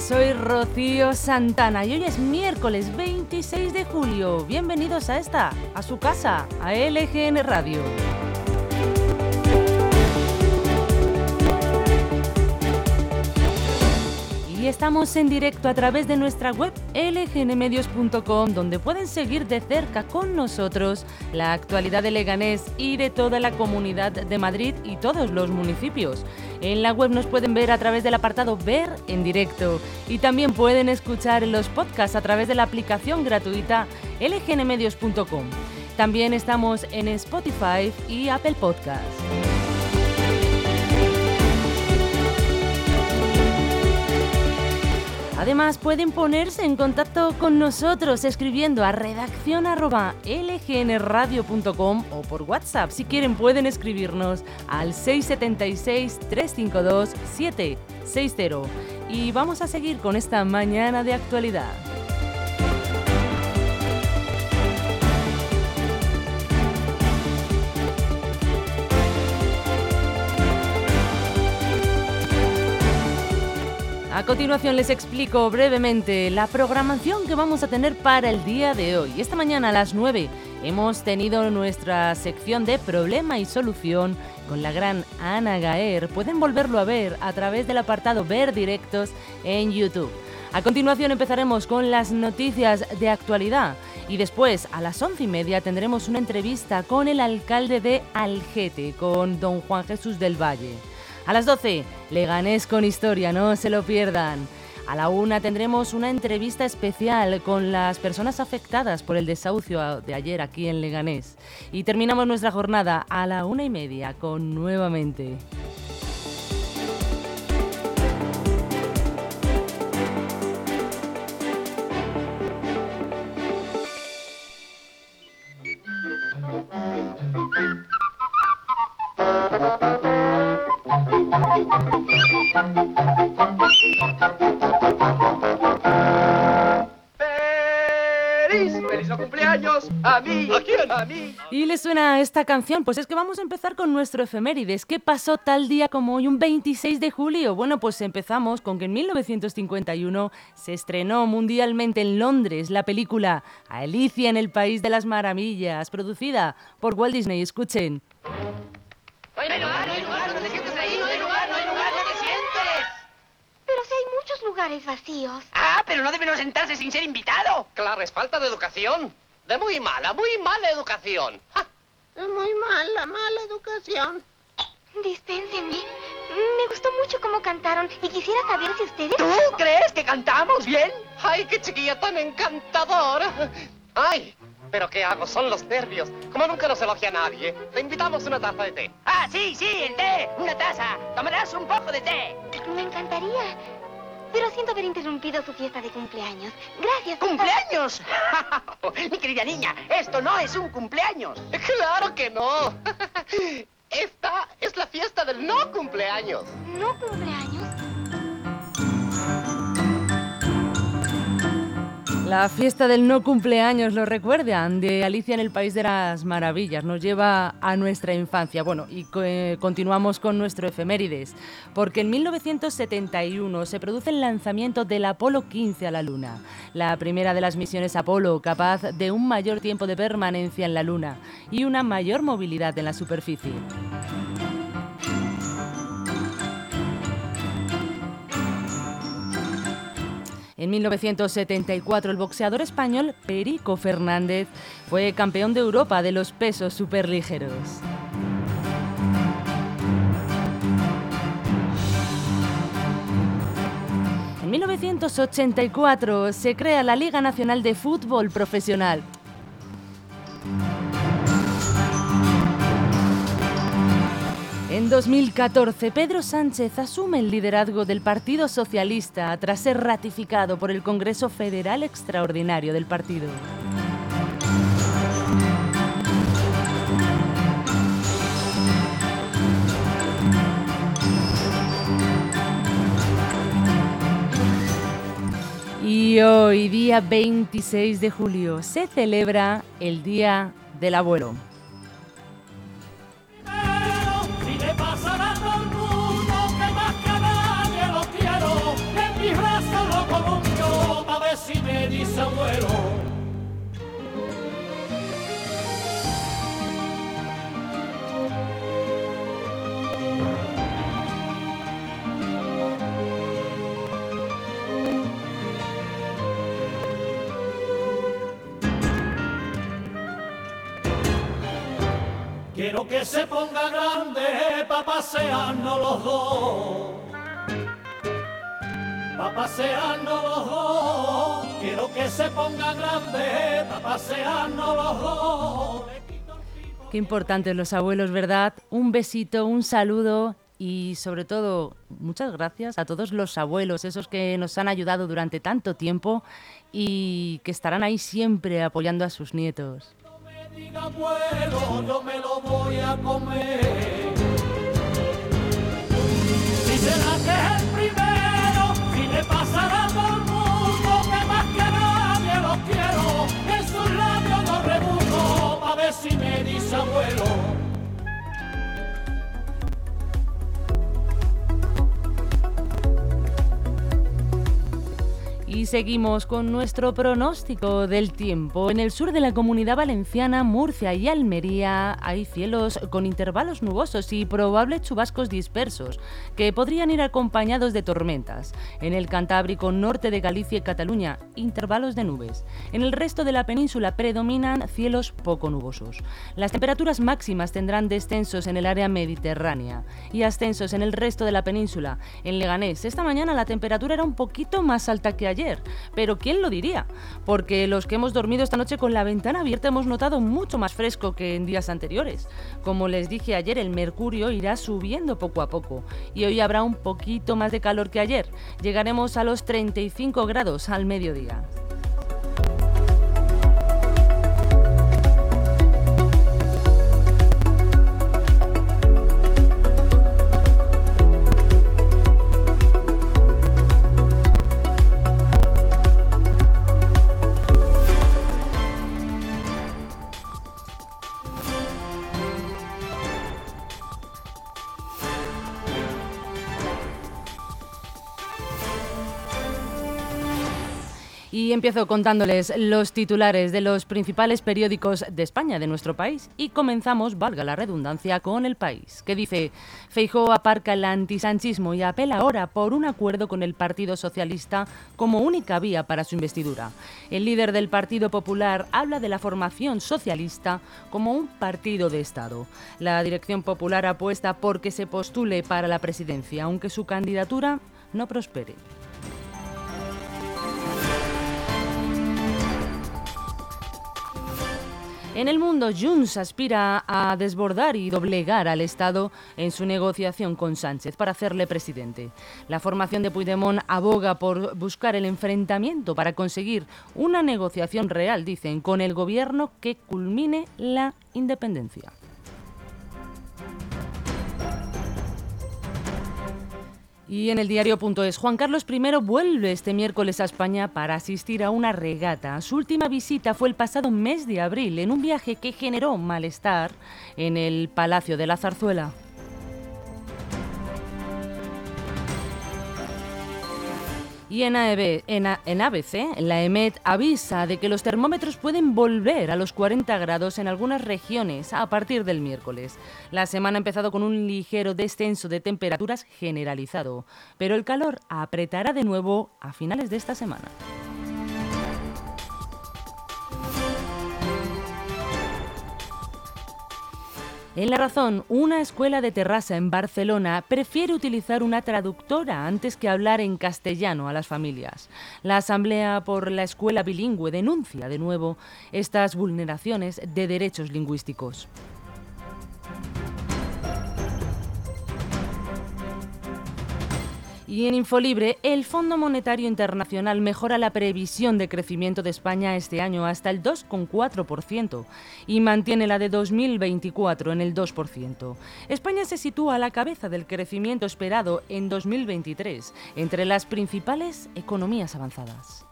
Soy Rocío Santana y hoy es miércoles 26 de julio. Bienvenidos a esta, a su casa, a LGN Radio. Y estamos en directo a través de nuestra web lgnmedios.com, donde pueden seguir de cerca con nosotros la actualidad de Leganés y de toda la comunidad de Madrid y todos los municipios. En la web nos pueden ver a través del apartado Ver en directo y también pueden escuchar los podcasts a través de la aplicación gratuita lgnmedios.com. También estamos en Spotify y Apple Podcasts. Además, pueden ponerse en contacto con nosotros escribiendo a redacción@lgnradio.com o por WhatsApp. Si quieren, pueden escribirnos al 676-352-760. Y vamos a seguir con esta mañana de actualidad. A continuación les explico brevemente la programación que vamos a tener para el día de hoy. Esta mañana a las 9 hemos tenido nuestra sección de problema y solución con la gran Ana Gaer. Pueden volverlo a ver a través del apartado Ver Directos en YouTube. A continuación empezaremos con las noticias de actualidad y después a las once y media tendremos una entrevista con el alcalde de Algete, con don Juan Jesús del Valle. A las 12, Leganés con historia, no se lo pierdan. A la una tendremos una entrevista especial con las personas afectadas por el desahucio de ayer aquí en Leganés. Y terminamos nuestra jornada a la una y media con nuevamente. ¡A mí! ¿A quién? ¡A mí! ¿Y le suena esta canción? Pues es que vamos a empezar con nuestro efemérides. ¿Qué pasó tal día como hoy, un 26 de julio? Bueno, pues empezamos con que en 1951 se estrenó mundialmente en Londres la película Alicia en el País de las Maravillas, producida por Walt Disney. Escuchen. ¡No hay lugar, no hay lugar! ¡No te sientes ahí! ¡No hay lugar, no hay lugar! ¡No te sientes! Pero si hay muchos lugares vacíos. ¡Ah, pero no debe uno sentarse sin ser invitado! Claro, es falta de educación. De muy mala, muy mala educación. ¡Ja! Es muy mala, mala educación. Dispénsenme. Me gustó mucho cómo cantaron y quisiera saber si ustedes... ¿Tú crees que cantamos bien? ¡Ay, qué chiquilla tan encantadora! ¡Ay! ¿Pero qué hago? Son los nervios. Como nunca nos elogia a nadie, le invitamos una taza de té. Ah, sí, sí, el té, una taza. Tomarás un poco de té. Me encantaría. Pero siento haber interrumpido su fiesta de cumpleaños. Gracias. ¿Cumpleaños? Mi querida niña, esto no es un cumpleaños. ¡Claro que no! Esta es la fiesta del no cumpleaños. ¿No cumpleaños? La fiesta del no cumpleaños, ¿lo recuerdan? De Alicia en el País de las Maravillas. Nos lleva a nuestra infancia. Bueno, y eh, continuamos con nuestro efemérides. Porque en 1971 se produce el lanzamiento del Apolo 15 a la Luna. La primera de las misiones Apolo capaz de un mayor tiempo de permanencia en la Luna y una mayor movilidad en la superficie. En 1974, el boxeador español Perico Fernández fue campeón de Europa de los pesos superligeros. En 1984 se crea la Liga Nacional de Fútbol Profesional. En 2014, Pedro Sánchez asume el liderazgo del Partido Socialista tras ser ratificado por el Congreso Federal Extraordinario del partido. Y hoy, día 26 de julio, se celebra el Día del Abuelo. Si me dice abuelo. Quiero que se ponga grande pa' pasearnos los dos. Pa' pasearnos los dos. Quiero que se ponga grande pa' pasearnos los dos. Qué importantes los abuelos, ¿verdad? Un besito, un saludo y sobre todo muchas gracias a todos los abuelos, esos que nos han ayudado durante tanto tiempo y que estarán ahí siempre apoyando a sus nietos. Si será que es el primero, y le pasará me Seguimos con nuestro pronóstico del tiempo. En el sur de la comunidad valenciana, Murcia y Almería hay cielos con intervalos nubosos y probables chubascos dispersos, que podrían ir acompañados de tormentas. En el Cantábrico, norte de Galicia y Cataluña, intervalos de nubes. En el resto de la península predominan cielos poco nubosos. Las temperaturas máximas tendrán descensos en el área mediterránea y ascensos en el resto de la península. En Leganés, esta mañana la temperatura era un poquito más alta que ayer, pero ¿quién lo diría? Porque los que hemos dormido esta noche con la ventana abierta hemos notado mucho más fresco que en días anteriores. Como les dije ayer, el mercurio irá subiendo poco a poco y hoy habrá un poquito más de calor que ayer. Llegaremos a los 35 grados al mediodía. Y empiezo contándoles los titulares de los principales periódicos de España, de nuestro país. Y comenzamos, valga la redundancia, con El País, que dice, Feijóo aparca el antisanchismo y apela ahora por un acuerdo con el Partido Socialista como única vía para su investidura. El líder del Partido Popular habla de la formación socialista como un partido de Estado. La Dirección Popular apuesta por que se postule para la presidencia, aunque su candidatura no prospere. En el mundo, Junts aspira a desbordar y doblegar al Estado en su negociación con Sánchez para hacerle presidente. La formación de Puigdemont aboga por buscar el enfrentamiento para conseguir una negociación real, dicen, con el gobierno que culmine la independencia. Y en el diario.es, Juan Carlos I vuelve este miércoles a España para asistir a una regata. Su última visita fue el pasado mes de abril, en un viaje que generó malestar en el Palacio de la Zarzuela. Y en, AEB en, en ABC, la EMET avisa de que los termómetros pueden volver a los 40 grados en algunas regiones a partir del miércoles. La semana ha empezado con un ligero descenso de temperaturas generalizado, pero el calor apretará de nuevo a finales de esta semana. En La Razón, una escuela de Terrassa en Barcelona prefiere utilizar una traductora antes que hablar en castellano a las familias. La Asamblea por la Escuela Bilingüe denuncia de nuevo estas vulneraciones de derechos lingüísticos. Y en Infolibre, el Fondo Monetario Internacional mejora la previsión de crecimiento de España este año hasta el 2,4% y mantiene la de 2024 en el 2%. España se sitúa a la cabeza del crecimiento esperado en 2023 entre las principales economías avanzadas.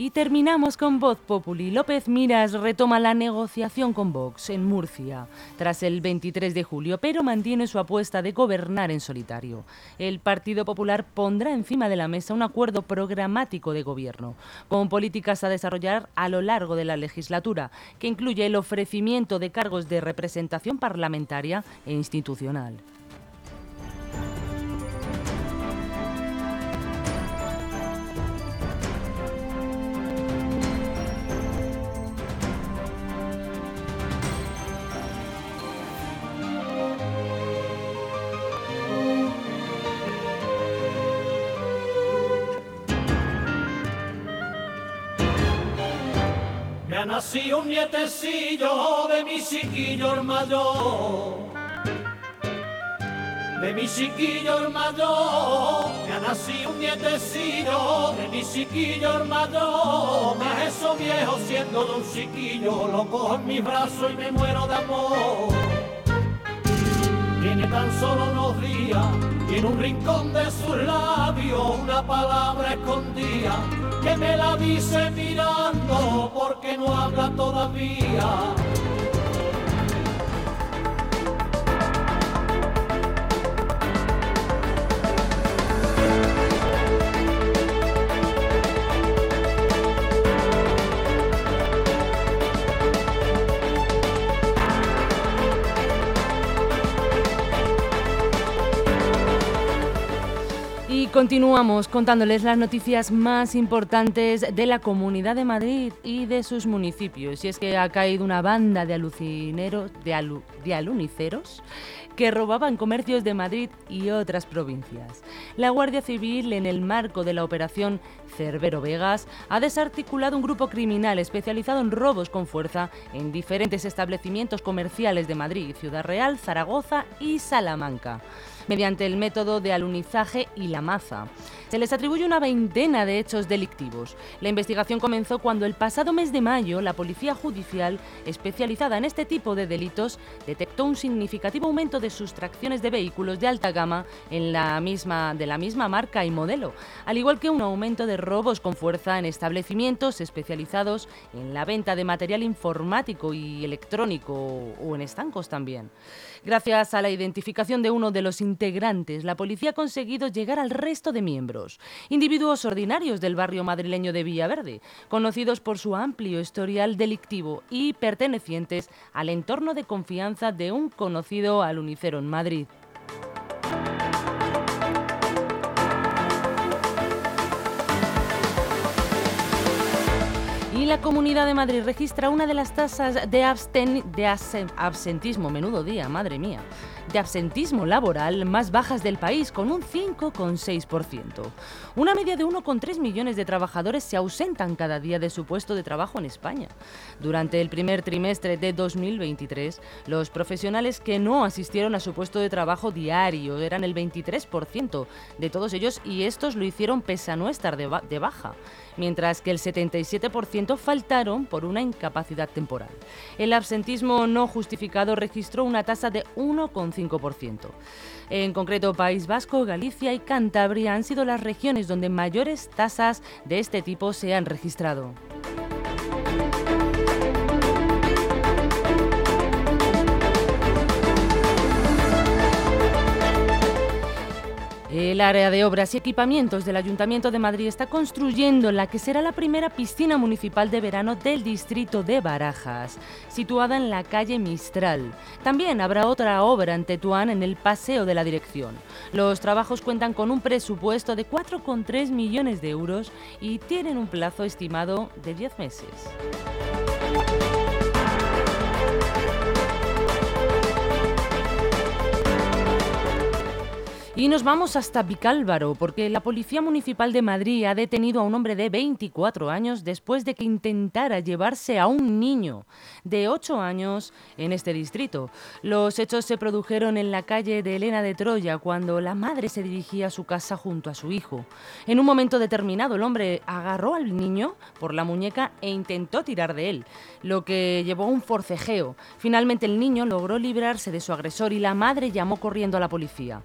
Y terminamos con Voz Populi. López Miras retoma la negociación con Vox en Murcia tras el 23 de julio, pero mantiene su apuesta de gobernar en solitario. El Partido Popular pondrá encima de la mesa un acuerdo programático de gobierno, con políticas a desarrollar a lo largo de la legislatura, que incluye el ofrecimiento de cargos de representación parlamentaria e institucional. Ha nacido un nietecillo de mi chiquillo el mayor. De mi chiquillo el mayor, ha nacido un nietecillo de mi chiquillo el mayor. Me eso viejo siendo de un chiquillo, lo cojo en mis brazos y me muero de amor. Tiene tan solo unos días y en un rincón de sus labios una palabra escondida que me la dice mirando porque no habla todavía. Continuamos contándoles las noticias más importantes de la Comunidad de Madrid y de sus municipios. Y es que ha caído una banda de alucineros, de, de aluniceros que robaban comercios de Madrid y otras provincias. La Guardia Civil, en el marco de la operación Cerbero Vegas, ha desarticulado un grupo criminal especializado en robos con fuerza en diferentes establecimientos comerciales de Madrid, Ciudad Real, Zaragoza y Salamanca mediante el método de alunizaje y la maza. Se les atribuye una veintena de hechos delictivos. La investigación comenzó cuando el pasado mes de mayo la Policía Judicial, especializada en este tipo de delitos, detectó un significativo aumento de sustracciones de vehículos de alta gama en la misma, de la misma marca y modelo, al igual que un aumento de robos con fuerza en establecimientos especializados en la venta de material informático y electrónico o en estancos también. Gracias a la identificación de uno de los integrantes, la policía ha conseguido llegar al resto de miembros, individuos ordinarios del barrio madrileño de Villaverde, conocidos por su amplio historial delictivo y pertenecientes al entorno de confianza de un conocido alunicero en Madrid. La Comunidad de Madrid registra una de las tasas de, absentismo, menudo día, madre mía, de absentismo laboral más bajas del país, con un 5,6%. Una media de 1,3 millones de trabajadores se ausentan cada día de su puesto de trabajo en España. Durante el primer trimestre de 2023, los profesionales que no asistieron a su puesto de trabajo diario eran el 23% de todos ellos y estos lo hicieron pese a no estar de baja mientras que el 77% faltaron por una incapacidad temporal. El absentismo no justificado registró una tasa de 1,5%. En concreto, País Vasco, Galicia y Cantabria han sido las regiones donde mayores tasas de este tipo se han registrado. El área de obras y equipamientos del Ayuntamiento de Madrid está construyendo la que será la primera piscina municipal de verano del distrito de Barajas, situada en la calle Mistral. También habrá otra obra en Tetuán en el Paseo de la Dirección. Los trabajos cuentan con un presupuesto de 4,3 millones de euros y tienen un plazo estimado de 10 meses. Y nos vamos hasta Vicálvaro, porque la Policía Municipal de Madrid ha detenido a un hombre de 24 años después de que intentara llevarse a un niño de 8 años en este distrito. Los hechos se produjeron en la calle de Elena de Troya, cuando la madre se dirigía a su casa junto a su hijo. En un momento determinado, el hombre agarró al niño por la muñeca e intentó tirar de él, lo que llevó a un forcejeo. Finalmente, el niño logró librarse de su agresor y la madre llamó corriendo a la policía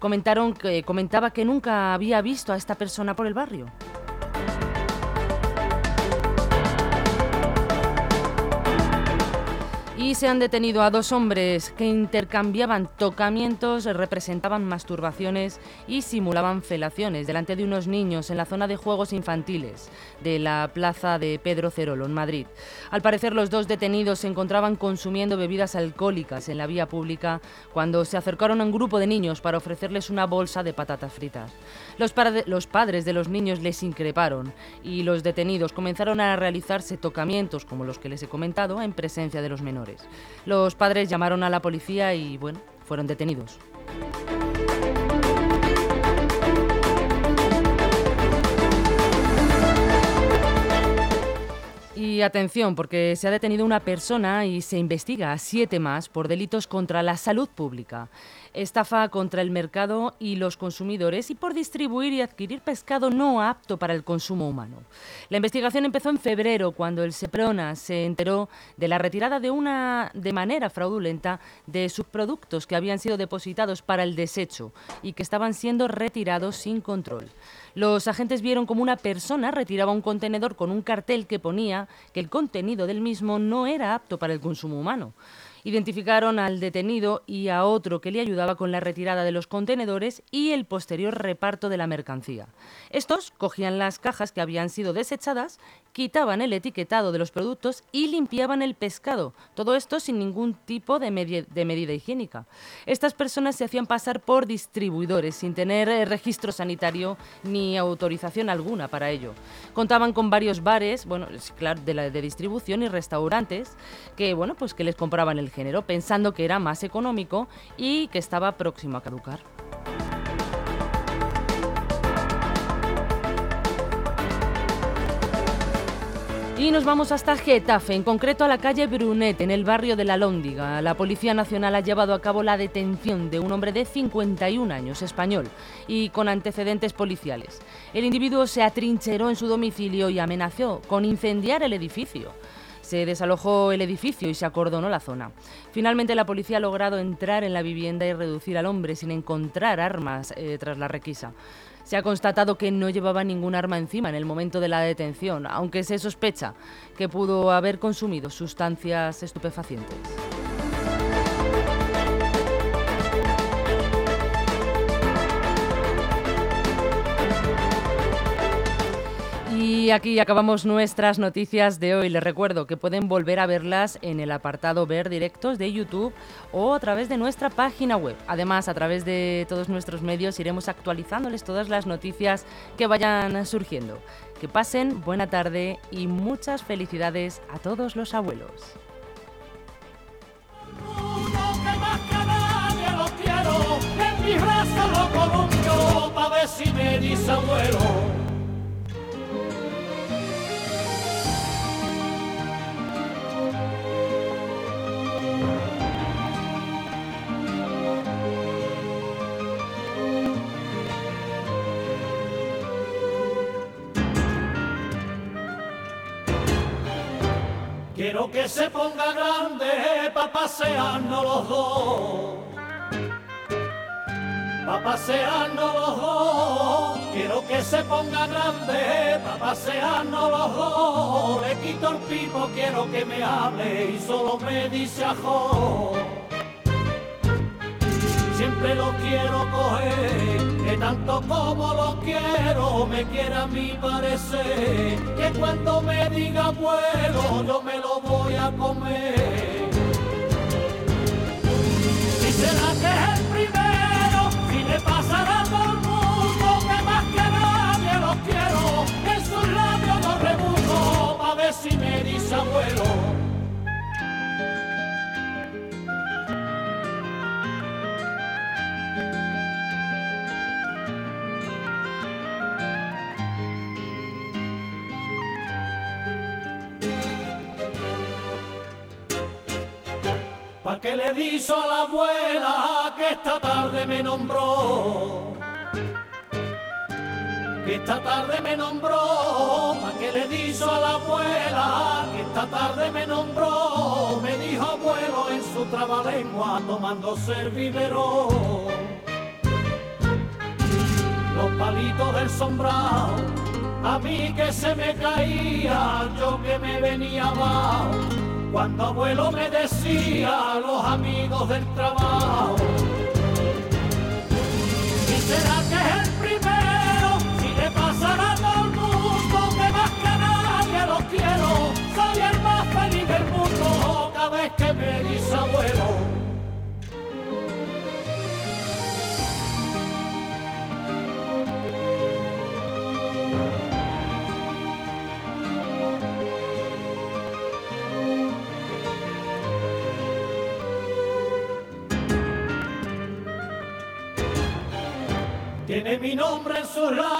comentaron que, comentaba que nunca había visto a esta persona por el barrio. Y se han detenido a dos hombres que intercambiaban tocamientos, representaban masturbaciones y simulaban felaciones delante de unos niños en la zona de juegos infantiles de la plaza de Pedro Cerolo, en Madrid. Al parecer, los dos detenidos se encontraban consumiendo bebidas alcohólicas en la vía pública cuando se acercaron a un grupo de niños para ofrecerles una bolsa de patatas fritas. Los, los padres de los niños les increparon y los detenidos comenzaron a realizarse tocamientos, como los que les he comentado, en presencia de los menores. Los padres llamaron a la policía y, bueno, fueron detenidos. Y atención, porque se ha detenido una persona y se investiga a siete más por delitos contra la salud pública estafa contra el mercado y los consumidores y por distribuir y adquirir pescado no apto para el consumo humano. La investigación empezó en febrero cuando el Seprona se enteró de la retirada de una de manera fraudulenta de subproductos que habían sido depositados para el desecho y que estaban siendo retirados sin control. Los agentes vieron como una persona retiraba un contenedor con un cartel que ponía que el contenido del mismo no era apto para el consumo humano. Identificaron al detenido y a otro que le ayudaba con la retirada de los contenedores y el posterior reparto de la mercancía. Estos cogían las cajas que habían sido desechadas, quitaban el etiquetado de los productos y limpiaban el pescado. Todo esto sin ningún tipo de, medida higiénica. Estas personas se hacían pasar por distribuidores sin tener eh, registro sanitario ni autorización alguna para ello. Contaban con varios bares, bueno, de, de distribución y restaurantes que, bueno, pues que les compraban el género, pensando que era más económico y que estaba próximo a caducar. Y nos vamos hasta Getafe, en concreto a la calle Brunet, en el barrio de La Lóndiga. La Policía Nacional ha llevado a cabo la detención de un hombre de 51 años, español, y con antecedentes policiales. El individuo se atrincheró en su domicilio y amenazó con incendiar el edificio. Se desalojó el edificio y se acordonó la zona. Finalmente la policía ha logrado entrar en la vivienda y reducir al hombre sin encontrar armas eh, tras la requisa. Se ha constatado que no llevaba ningún arma encima en el momento de la detención, aunque se sospecha que pudo haber consumido sustancias estupefacientes. Y aquí acabamos nuestras noticias de hoy. Les recuerdo que pueden volver a verlas en el apartado Ver Directos de YouTube o a través de nuestra página web. Además, a través de todos nuestros medios iremos actualizándoles todas las noticias que vayan surgiendo. Que pasen buena tarde y muchas felicidades a todos los abuelos. Quiero que se ponga grande pa' pasearnos los dos. Pa' pasearnos los dos. Quiero que se ponga grande pa' pasearnos los dos. Le quito el pipo, quiero que me hable y solo me dice ajo. Siempre lo quiero coger tanto como lo quiero me quiera a mi parecer, que cuando me diga abuelo yo me lo voy a comer. Si será que es el primero, si le pasará por el mundo, que más que nadie lo quiero, en sus labios lo rebujo, pa' ver si me dice abuelo. Que le dijo a la abuela que esta tarde me nombró. Que esta tarde me nombró, que le dijo a la abuela, que esta tarde me nombró, me dijo abuelo en su trabalengua tomándose el biberón. Los palitos del sombrado, a mí que se me caía, yo que me venía abajo, cuando abuelo me decía los amigos del trabajo. ¿Y será que es el primero? Si le pasará a todo mundo, que más que a nadie lo quiero, soy el más feliz del mundo, cada vez que me dice abuelo. Mi nombre en labios.